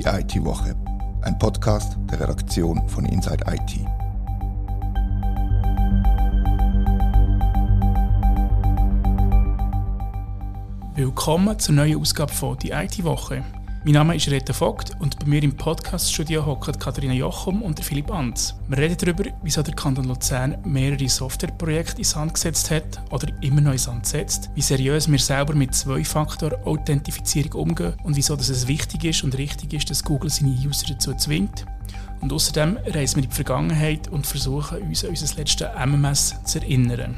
die IT-Woche, ein Podcast der Redaktion von Inside IT. Willkommen zur neuen Ausgabe von die IT-Woche. Mein Name ist Rita Vogt und bei mir im Podcast-Studio hocken Katharina Jochum und Philipp Anz. Wir reden darüber, wieso der Kanton Luzern mehrere Softwareprojekte ins Hand gesetzt hat oder immer noch ins Hand setzt, wie seriös wir selber mit Zwei-Faktor-Authentifizierung umgehen und wieso dass es wichtig ist und richtig ist, dass Google seine User dazu zwingt. Und außerdem reisen wir in die Vergangenheit und versuchen uns an unser letztes MMS zu erinnern.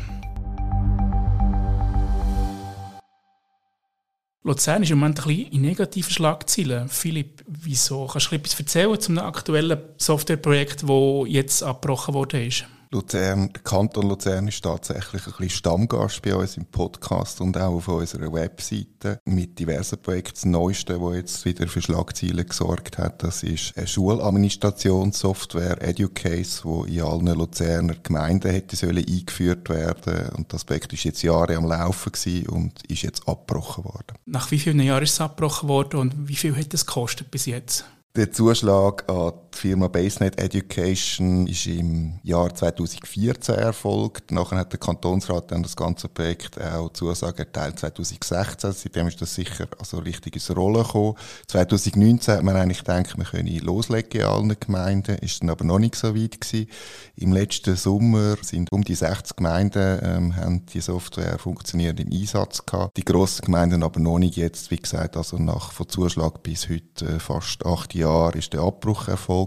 Luzern ist im Moment ein bisschen in negativen Schlagzeilen. Philipp, wieso? Kannst du etwas erzählen zum aktuellen Softwareprojekt, das jetzt abgebrochen worden ist? Luzern, der Kanton Luzern ist tatsächlich ein bisschen Stammgast bei uns im Podcast und auch auf unserer Webseite mit diversen Projekten. Das Neueste, das jetzt wieder für Schlagzeilen gesorgt hat, das ist eine Schuladministrationssoftware Educase, die in allen Luzerner Gemeinden hätte sollen eingeführt werden und das Projekt ist jetzt Jahre am Laufen gewesen und ist jetzt abgebrochen worden. Nach wie vielen Jahren ist es abgebrochen worden und wie viel hat es gekostet bis jetzt? Der Zuschlag an die Firma BaseNet Education ist im Jahr 2014 erfolgt. Nachher hat der Kantonsrat dann das ganze Projekt auch Zusage erteilt 2016. Seitdem ist das sicher also richtig ins Rollen gekommen. 2019 hat man eigentlich gedacht, wir können loslegen in allen Gemeinden. Ist dann aber noch nicht so weit gewesen. Im letzten Sommer sind um die 60 Gemeinden ähm, haben die Software funktionierend im Einsatz gehabt. Die grossen Gemeinden aber noch nicht jetzt. Wie gesagt, also nach von Zuschlag bis heute äh, fast acht Jahre Jahr ist der Abbruch erfolgt.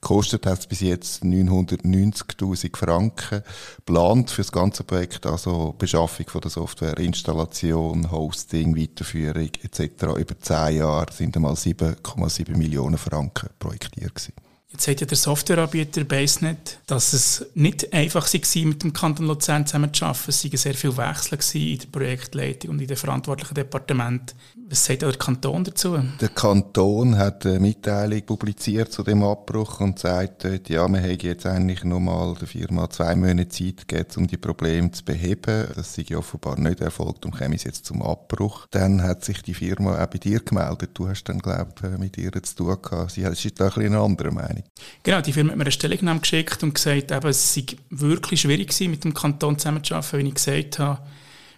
Kostet hat es bis jetzt 990.000 Franken. Plant für das ganze Projekt also Beschaffung von der Software, Installation, Hosting, Weiterführung etc. über zehn Jahre sind einmal 7,7 Millionen Franken projektiert gewesen. Jetzt sagt ja der Softwareanbieter BaseNet, dass es nicht einfach war, mit dem Kanton Luzern zusammenzuarbeiten. Es waren sehr viele Wechsel in der Projektleitung und in den verantwortlichen Departementen. Was sagt der Kanton dazu? Der Kanton hat eine Mitteilung publiziert zu dem Abbruch und sagt dort, ja, wir haben jetzt eigentlich nur mal der Firma zwei Monate Zeit gegeben, um die Probleme zu beheben. Das sei offenbar nicht erfolgt und käme es jetzt zum Abbruch. Dann hat sich die Firma auch bei dir gemeldet. Du hast dann, glaube ich, mit ihr zu tun gehabt. Sie ist da ein bisschen eine andere Meinung. Genau, die Firma hat mir eine Stellungnahme geschickt und gesagt, eben, es sei wirklich schwierig gewesen, mit dem Kanton zusammenzuarbeiten, wie ich gesagt habe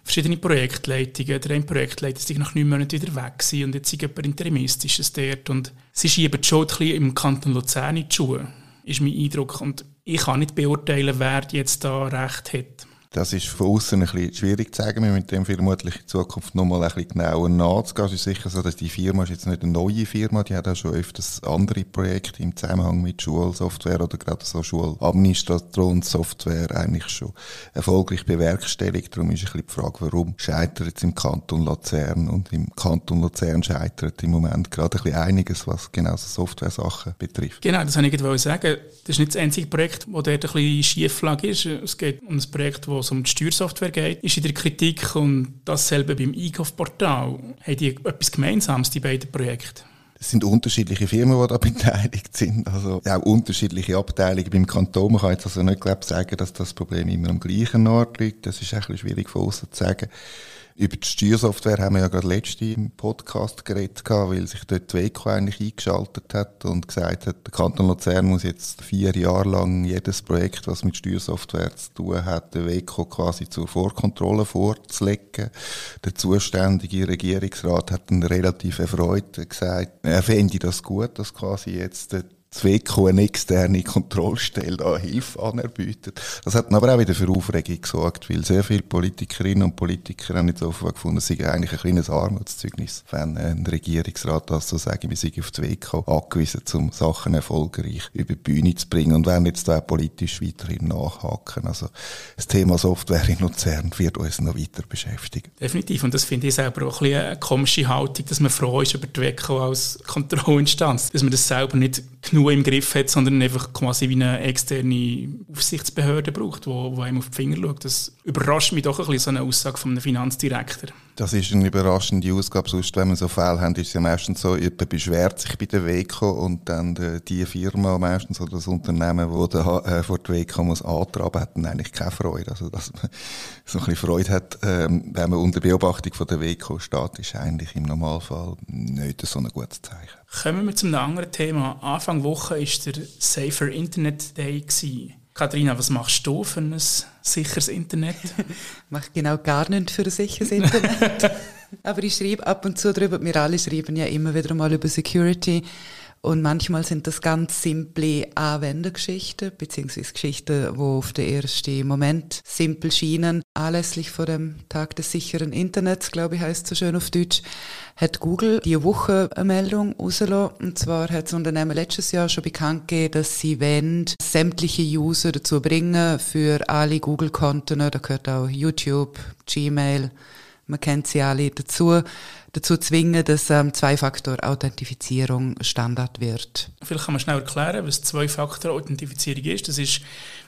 verschiedene Projektleitungen. Der eine Projektleiter ist nach neun Monaten wieder weg gewesen und jetzt ist jemand Interimistisches dort. Und sie schieben schon ein bisschen im Kanton Luzern in die Schuhe, ist mein Eindruck. Und ich kann nicht beurteilen, wer jetzt da Recht hat. Das ist von außen ein bisschen schwierig zu sagen. Wir mit dem vermutlich in Zukunft noch mal ein bisschen genauer nachzugehen. Es ist sicher so, dass die Firma ist jetzt nicht eine neue Firma. Die hat auch schon öfters andere Projekte im Zusammenhang mit Schulsoftware oder gerade so Schuladministrationssoftware eigentlich schon erfolgreich bewerkstelligt. Darum ist ein bisschen die Frage, warum scheitert es im Kanton Luzern? Und im Kanton Luzern scheitert im Moment gerade ein bisschen einiges, was genau so Software-Sachen betrifft. Genau, das wollte ich sagen. Das ist nicht das einzige Projekt, wo dort ein bisschen Schieflage ist. Es geht um ein Projekt, das es um die Steuersoftware geht, ist in der Kritik und dasselbe beim E-Gov-Portal. Haben die etwas Gemeinsames, die beiden Projekte? Es sind unterschiedliche Firmen, die da beteiligt sind. Also auch unterschiedliche Abteilungen beim Kanton. Man kann jetzt also nicht glaub, sagen, dass das Problem immer am gleichen Ort liegt. Das ist ein bisschen schwierig von außen zu sagen. Über die Steuersoftware haben wir ja gerade letzte im Podcast geredet, weil sich dort die WECO eigentlich eingeschaltet hat und gesagt hat, der Kanton Luzern muss jetzt vier Jahre lang jedes Projekt, was mit Steuersoftware zu tun hat, der WECO quasi zur Vorkontrolle vorzulegen. Der zuständige Regierungsrat hat dann relativ erfreut gesagt, er fände das gut, dass quasi jetzt Zweco eine externe Kontrollstelle da Hilfe anerbietet. Das hat aber auch wieder für Aufregung gesorgt, weil sehr viele Politikerinnen und Politiker haben jetzt offenbar gefunden, es sei eigentlich ein kleines Armutszeugnis, wenn ein Regierungsrat das so sagen, wir sind auf Zweco angewiesen, um Sachen erfolgreich über die Bühne zu bringen und werden jetzt da politisch weiterhin nachhaken. Also das Thema Software in Luzern wird uns noch weiter beschäftigen. Definitiv und das finde ich selber auch ein bisschen eine komische Haltung, dass man froh ist über die WECO als Kontrollinstanz, dass man das selber nicht genug genug im Griff hat, sondern einfach quasi wie eine externe Aufsichtsbehörde braucht, wo einem auf die Finger schaut. Das überrascht mich doch ein bisschen, so eine Aussage von einem Finanzdirektor. Das ist eine überraschende Ausgabe. Sonst, wenn wir so Fälle haben, ist es ja meistens so, jemand beschwert sich bei der WECO und dann die, die Firma meistens oder das Unternehmen, das da, äh, vor der WECO muss antraben, hat dann eigentlich keine Freude. Also, dass man so ein bisschen Freude hat, ähm, wenn man unter Beobachtung von der WECO steht, ist eigentlich im Normalfall nicht so ein gutes Zeichen. Kommen wir zu einem anderen Thema. Anfang Woche war der Safer Internet Day. Gewesen. Katharina, was machst du für ein sicheres Internet? ich mache genau gar nichts für ein sicheres Internet. Aber ich schreibe ab und zu darüber, wir alle schreiben ja immer wieder mal über Security. Und manchmal sind das ganz simple Anwendergeschichten, beziehungsweise Geschichten, wo auf den ersten Moment simpel schienen. Anlässlich vor dem Tag des sicheren Internets, glaube ich, heißt es so schön auf Deutsch, hat Google die Woche eine Meldung rausgelassen. Und zwar hat das Unternehmen letztes Jahr schon bekannt gegeben, dass sie wollen, sämtliche User dazu bringen, für alle Google-Konten, da gehört auch YouTube, Gmail, man kennt sie alle dazu, dazu zwingen, dass ähm, Zwei-Faktor-Authentifizierung Standard wird. Vielleicht kann man schnell erklären, was Zwei-Faktor-Authentifizierung ist. Das ist,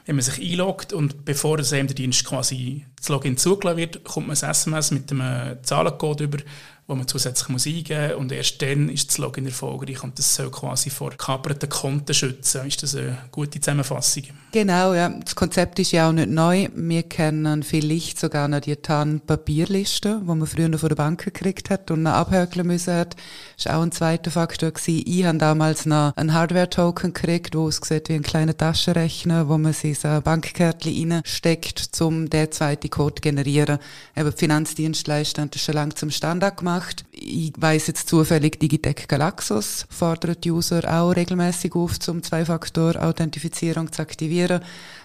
wenn man sich einloggt und bevor es einem der Dienst quasi das Login zugelassen wird, kommt man ein SMS mit einem Zahlencode über, wo man zusätzlich muss eingeben muss und erst dann ist das Login erfolgreich und das soll quasi vor kaperten Konten schützen. Ist das eine gute Zusammenfassung? Genau, ja. Das Konzept ist ja auch nicht neu. Wir kennen vielleicht sogar noch die TAN-Papierliste, die man früher noch von der Bank gekriegt hat und noch abhökeln müssen hat. Das war auch ein zweiter Faktor. Gewesen. Ich habe damals noch einen Hardware-Token gekriegt, wo es sieht wie ein kleiner Taschenrechner, wo man sich ein Bankkärtchen reinsteckt, um den zweiten Code zu generieren. Eben Finanzdienstleister haben das schon lange zum Standard gemacht gemacht. Ich weiss jetzt zufällig, Digitec Galaxus fordert User auch regelmäßig auf, um Zwei-Faktor-Authentifizierung zu aktivieren.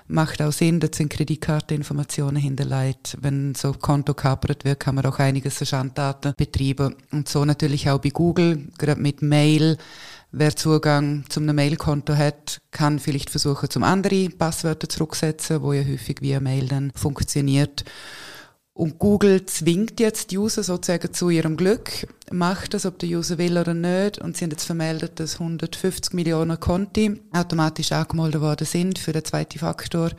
Macht auch Sinn, dass sind Kreditkarteninformationen hinterlegt. Wenn so ein Konto kapert wird, kann man auch einiges an Schanddaten betreiben. Und so natürlich auch bei Google, gerade mit Mail. Wer Zugang zum einem Mailkonto hat, kann vielleicht versuchen, zum andere Passwörter zurücksetzen, wo ja häufig via Mail dann funktioniert. Und Google zwingt jetzt die User sozusagen zu ihrem Glück, macht das, ob der User will oder nicht. Und sie haben jetzt vermeldet, dass 150 Millionen Konti automatisch angemeldet worden sind für den zweiten Faktor.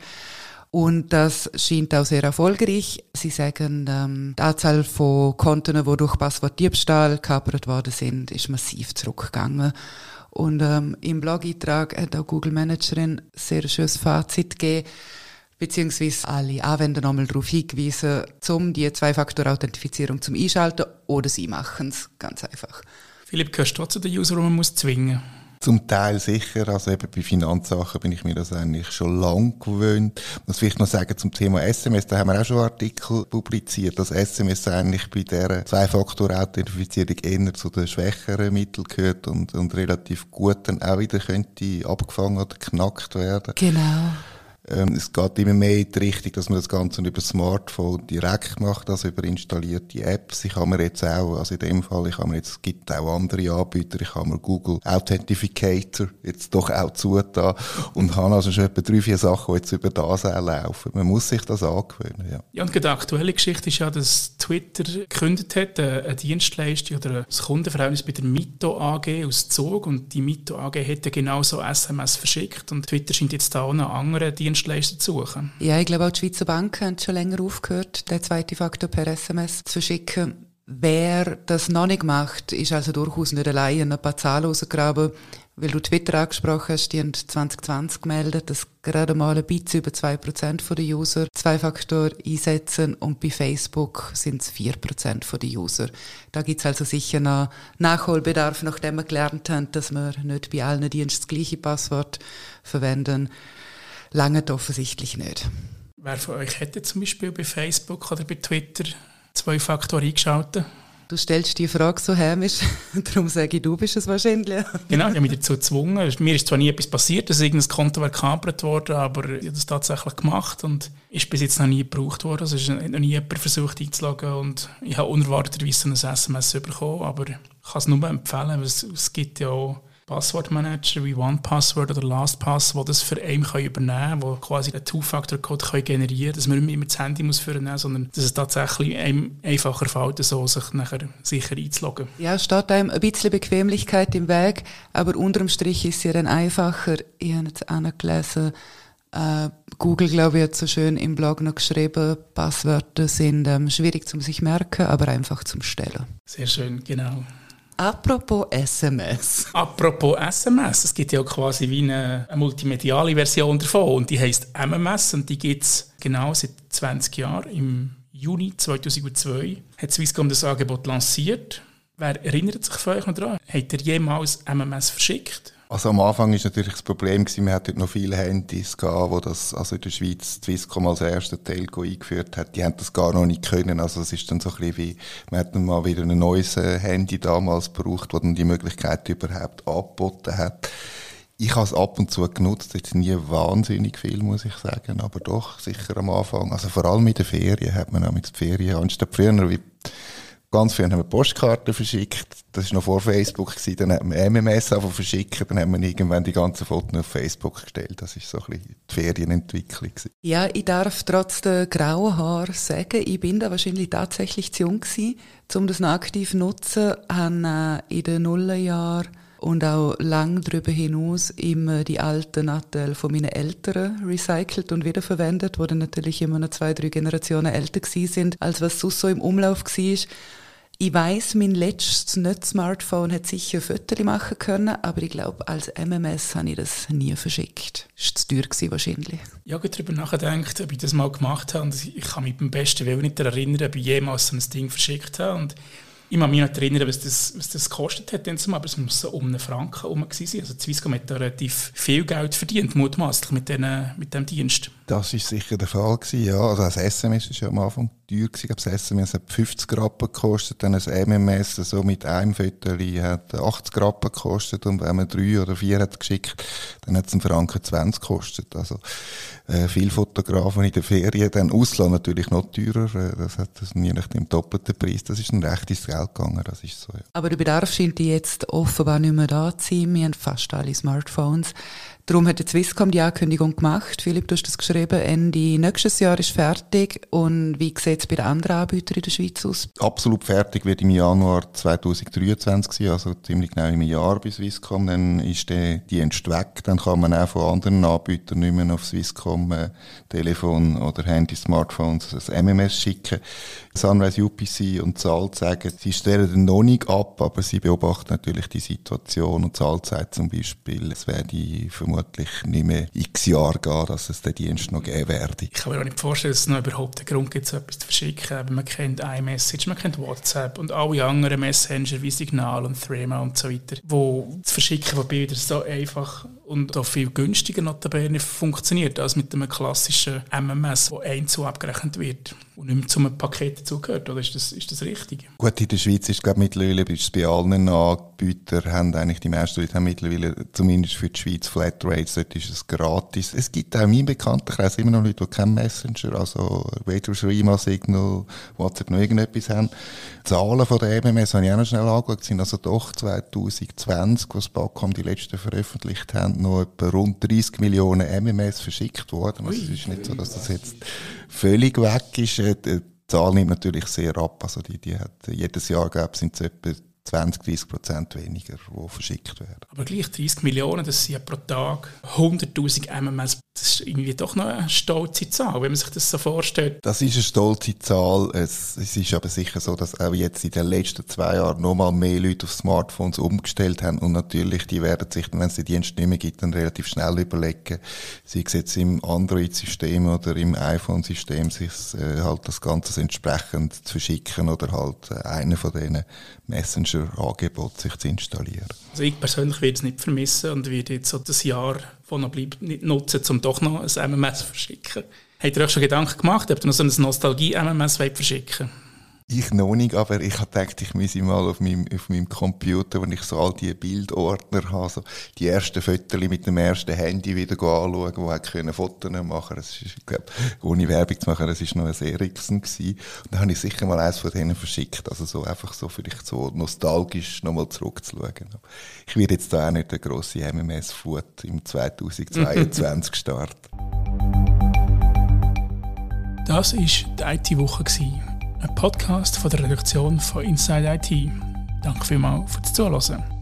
Und das scheint auch sehr erfolgreich. Sie sagen, ähm, die Anzahl von Konten, die durch Passwortdiebstahl gekapert worden sind, ist massiv zurückgegangen. Und ähm, im Blog-Eintrag hat auch Google Managerin sehr schönes Fazit gegeben beziehungsweise alle Anwender nochmal darauf hingewiesen, um die Zwei-Faktor-Authentifizierung zum Einschalten oder sie machen es ganz einfach. Philipp, gehörst du zu den User, die man muss zwingen zum Teil sicher, also eben bei Finanzsachen bin ich mir das eigentlich schon lang gewöhnt. Ich muss vielleicht noch sagen zum Thema SMS, da haben wir auch schon Artikel publiziert, dass SMS eigentlich bei der Zwei-Faktor-Authentifizierung eher zu den schwächeren Mitteln gehört und, und relativ gut dann auch wieder könnte abgefangen oder knackt werden. Genau. Ähm, es geht immer mehr in die Richtung, dass man das Ganze über Smartphone direkt macht, also über installierte Apps. Ich habe mir jetzt auch, also in dem Fall, ich habe mir jetzt, es gibt auch andere Anbieter, ich habe mir Google Authentificator jetzt doch auch zugetan und habe also schon etwa drei, vier Sachen, die jetzt über das auch laufen. Man muss sich das angewöhnen, ja. Ja, und die aktuelle Geschichte ist ja, dass Twitter gekündigt hat, äh, eine Dienstleistung oder ein Kundenverhältnis bei der Mito AG aus Zug und die Mito AG hätte genauso SMS verschickt und Twitter scheint jetzt da auch noch andere Dienstleistungen Dienstleister zu suchen. Ja, ich glaube auch die Schweizer Banken haben schon länger aufgehört, den zweiten Faktor per SMS zu verschicken. Wer das noch nicht macht, ist also durchaus nicht allein. Ein paar Zahlen rausgraben, weil du Twitter angesprochen hast, die haben 2020 gemeldet, dass gerade mal ein bisschen über 2% der User zwei Faktor einsetzen und bei Facebook sind es 4% der User. Da gibt es also sicher noch Nachholbedarf, nachdem wir gelernt haben, dass wir nicht bei allen Diensten das gleiche Passwort verwenden lange offensichtlich nicht. Wer von euch hätte zum Beispiel bei Facebook oder bei Twitter zwei Faktoren eingeschaltet? Du stellst die Frage so hämisch, darum sage ich, du bist es wahrscheinlich. genau, ich habe mich dazu gezwungen. Mir ist zwar nie etwas passiert, dass irgendein Konto gekapert wurde, aber ich habe das tatsächlich gemacht und ist bis jetzt noch nie gebraucht worden. Also es ist noch nie jemand versucht einzuloggen und ich habe unerwarteterweise ein SMS bekommen, aber ich kann es nur empfehlen, es, es gibt ja auch Passwortmanager wie OnePassword oder LastPass, die das für einen können übernehmen können, die quasi einen Two-Factor-Code generieren können, dass man nicht immer das Handy muss führen muss, sondern dass es tatsächlich einem einfacher fällt, so sich nachher sicher einzuloggen. Ja, es steht einem ein bisschen Bequemlichkeit im Weg, aber unterm Strich ist es ja dann einfacher. Ich habe jetzt auch gelesen, Äh, Google, glaube ich, hat so schön im Blog noch geschrieben, Passwörter sind ähm, schwierig zum sich merken, aber einfach zum Stellen. Sehr schön, genau. Apropos SMS. Apropos SMS, es gibt ja quasi wie eine, eine multimediale Version davon und die heißt MMS und die gibt es genau seit 20 Jahren. Im Juni 2002 hat Swisscom das Angebot lanciert. Wer erinnert sich von euch noch daran? Hat ihr jemals MMS verschickt? Also am Anfang ist natürlich das Problem gewesen, man hatte noch viele Handys gehabt, wo das, also in der Schweiz Swisscom als erster Telco eingeführt hat, die haben das gar noch nicht können. Also es ist dann so ein bisschen wie, man hat dann mal wieder ein neues äh, Handy damals gebraucht, wo dann die Möglichkeit überhaupt angeboten hat. Ich habe es ab und zu genutzt, jetzt nie wahnsinnig viel, muss ich sagen, aber doch sicher am Anfang. Also vor allem in den Ferien hat man nämlich die Ferien, anstatt früher wie Ganz früh haben wir Postkarten verschickt. Das war noch vor Facebook. Gewesen. Dann hat man MMS einfach verschickt. Dann haben wir irgendwann die ganzen Fotos auf Facebook gestellt. Das war so ein bisschen die Ferienentwicklung. Gewesen. Ja, ich darf trotz der grauen Haare sagen, ich bin da wahrscheinlich tatsächlich zu jung gewesen, um das noch aktiv zu nutzen. Haben äh, in den Nullerjahren und auch lang darüber hinaus immer die alten Nattel von meinen Eltern recycelt und wiederverwendet, wo dann natürlich immer noch zwei, drei Generationen älter gewesen sind, als was sonst so im Umlauf war. Ich weiß, mein letztes Nicht-Smartphone hat sicher Fotos machen können, aber ich glaube, als MMS habe ich das nie verschickt. Das war zu teuer wahrscheinlich. Ich habe darüber nachgedacht, ob ich das mal gemacht habe. Und ich kann mich beim besten Willen nicht daran erinnern, ob ich jemals so ein Ding verschickt habe. Und ich kann mich nicht erinnern, was das, was das gekostet hat, aber es muss um einen Franken herum sein. Also Swisscom hat da relativ viel Geld verdient, mutmaßlich, mit, mit diesem Dienst. Das war sicher der Fall gewesen, ja. Also das SMS war ja am Anfang teuer gewesen. Das SMS hat 50 Rappen gekostet, dann ein MMS so mit einem Viertel hat 80 Rappen gekostet und wenn man drei oder vier hat geschickt, dann hat es einen Franken 20 gekostet. Also äh, viele Fotografen in der Ferien, dann Ausland natürlich noch teurer, äh, das hat das je nach dem doppelten Preis, das ist ein recht ins Geld gegangen, das ist so, ja. Aber der Bedarf scheint jetzt offenbar nicht mehr da zu sein. Wir haben fast alle Smartphones. Darum hat die Swisscom die Ankündigung gemacht. Philipp, du hast das geschrieben, Ende nächstes Jahr ist fertig. Und wie sieht es bei den anderen Anbietern in der Schweiz aus? Absolut fertig wird im Januar 2023 sein, also ziemlich genau im Jahr bei Swisscom. Dann ist der Dienst weg. Dann kann man auch von anderen Anbietern nicht mehr auf Swisscom äh, Telefon oder Handy, Smartphones ein MMS schicken. Sunrise UPC und Zalt sagen, sie stellen noch nicht ab, aber sie beobachten natürlich die Situation und Zalt sagt zum Beispiel, es werde vermutlich nicht mehr x Jahre gehen, dass es den Dienst noch geben werde. Ich kann mir auch nicht vorstellen, dass es noch überhaupt einen Grund gibt, so etwas zu verschicken. Aber man kennt iMessage, man kennt WhatsApp und alle anderen Messenger wie Signal und Threema und so weiter, wo das Verschicken von Bildern so einfach und auch viel günstiger notabene funktioniert als mit einem klassischen MMS, wo einzeln abgerechnet wird und nicht mehr zu einem Paket dazugehört. Oder ist das, ist das richtig? Gut, in der Schweiz ist glaube mittlerweile ist bei allen Anbietern haben eigentlich die meisten Leute haben mittlerweile zumindest für die Schweiz Flatrates, dort ist es gratis. Es gibt auch in meinem Bekanntenkreis immer noch Leute, die keinen Messenger, also weder Rima, Signal, WhatsApp noch irgendetwas haben. Die Zahlen von der MMS habe ich auch noch schnell angeschaut, sind also doch 2020, was Bacom die letzten veröffentlicht haben, noch etwa rund 30 Millionen MMS verschickt worden. Also es ist nicht so, dass das jetzt völlig weg ist. Äh, die Zahl nimmt natürlich sehr ab. Also die, die hat, jedes Jahr gab es etwa 20, 30 Prozent weniger, die verschickt werden. Aber gleich 30 Millionen, das sind ja pro Tag 100.000 MMS. Das ist irgendwie doch noch eine stolze Zahl, wenn man sich das so vorstellt. Das ist eine stolze Zahl. Es, es ist aber sicher so, dass auch jetzt in den letzten zwei Jahren nochmal mehr Leute auf Smartphones umgestellt haben. Und natürlich, die werden sich, wenn es die Dienste nicht mehr gibt, dann relativ schnell überlegen, sei es jetzt im Android-System oder im iPhone-System, sich äh, halt das Ganze entsprechend zu verschicken oder halt äh, einen von diesen Messenger-Angeboten sich zu installieren. Also ich persönlich werde es nicht vermissen und werde jetzt so das Jahr, das noch bleibt, nicht nutzen, um doch noch ein MMS zu verschicken. Habt ihr euch schon Gedanken gemacht, ob ihr noch so ein Nostalgie-MMS verschicken wollt? Ich noch nicht, aber ich habe gedacht, ich müsse mal auf meinem, auf meinem Computer, wenn ich so all die Bildordner habe, so die ersten Fotos mit dem ersten Handy wieder anschauen, wo ich können Fotos machen Das ist, ich glaube, ohne Werbung zu machen, das ist noch ein Ericsson gewesen. Und dann habe ich sicher mal eins von denen verschickt. Also so einfach so vielleicht so nostalgisch nochmal zurückzuschauen. Ich werde jetzt da auch nicht eine grosse MMS-Foot im 2022 starten. Das war die IT-Woche ein Podcast von der Redaktion von Inside IT. Danke vielmals fürs Zuhören.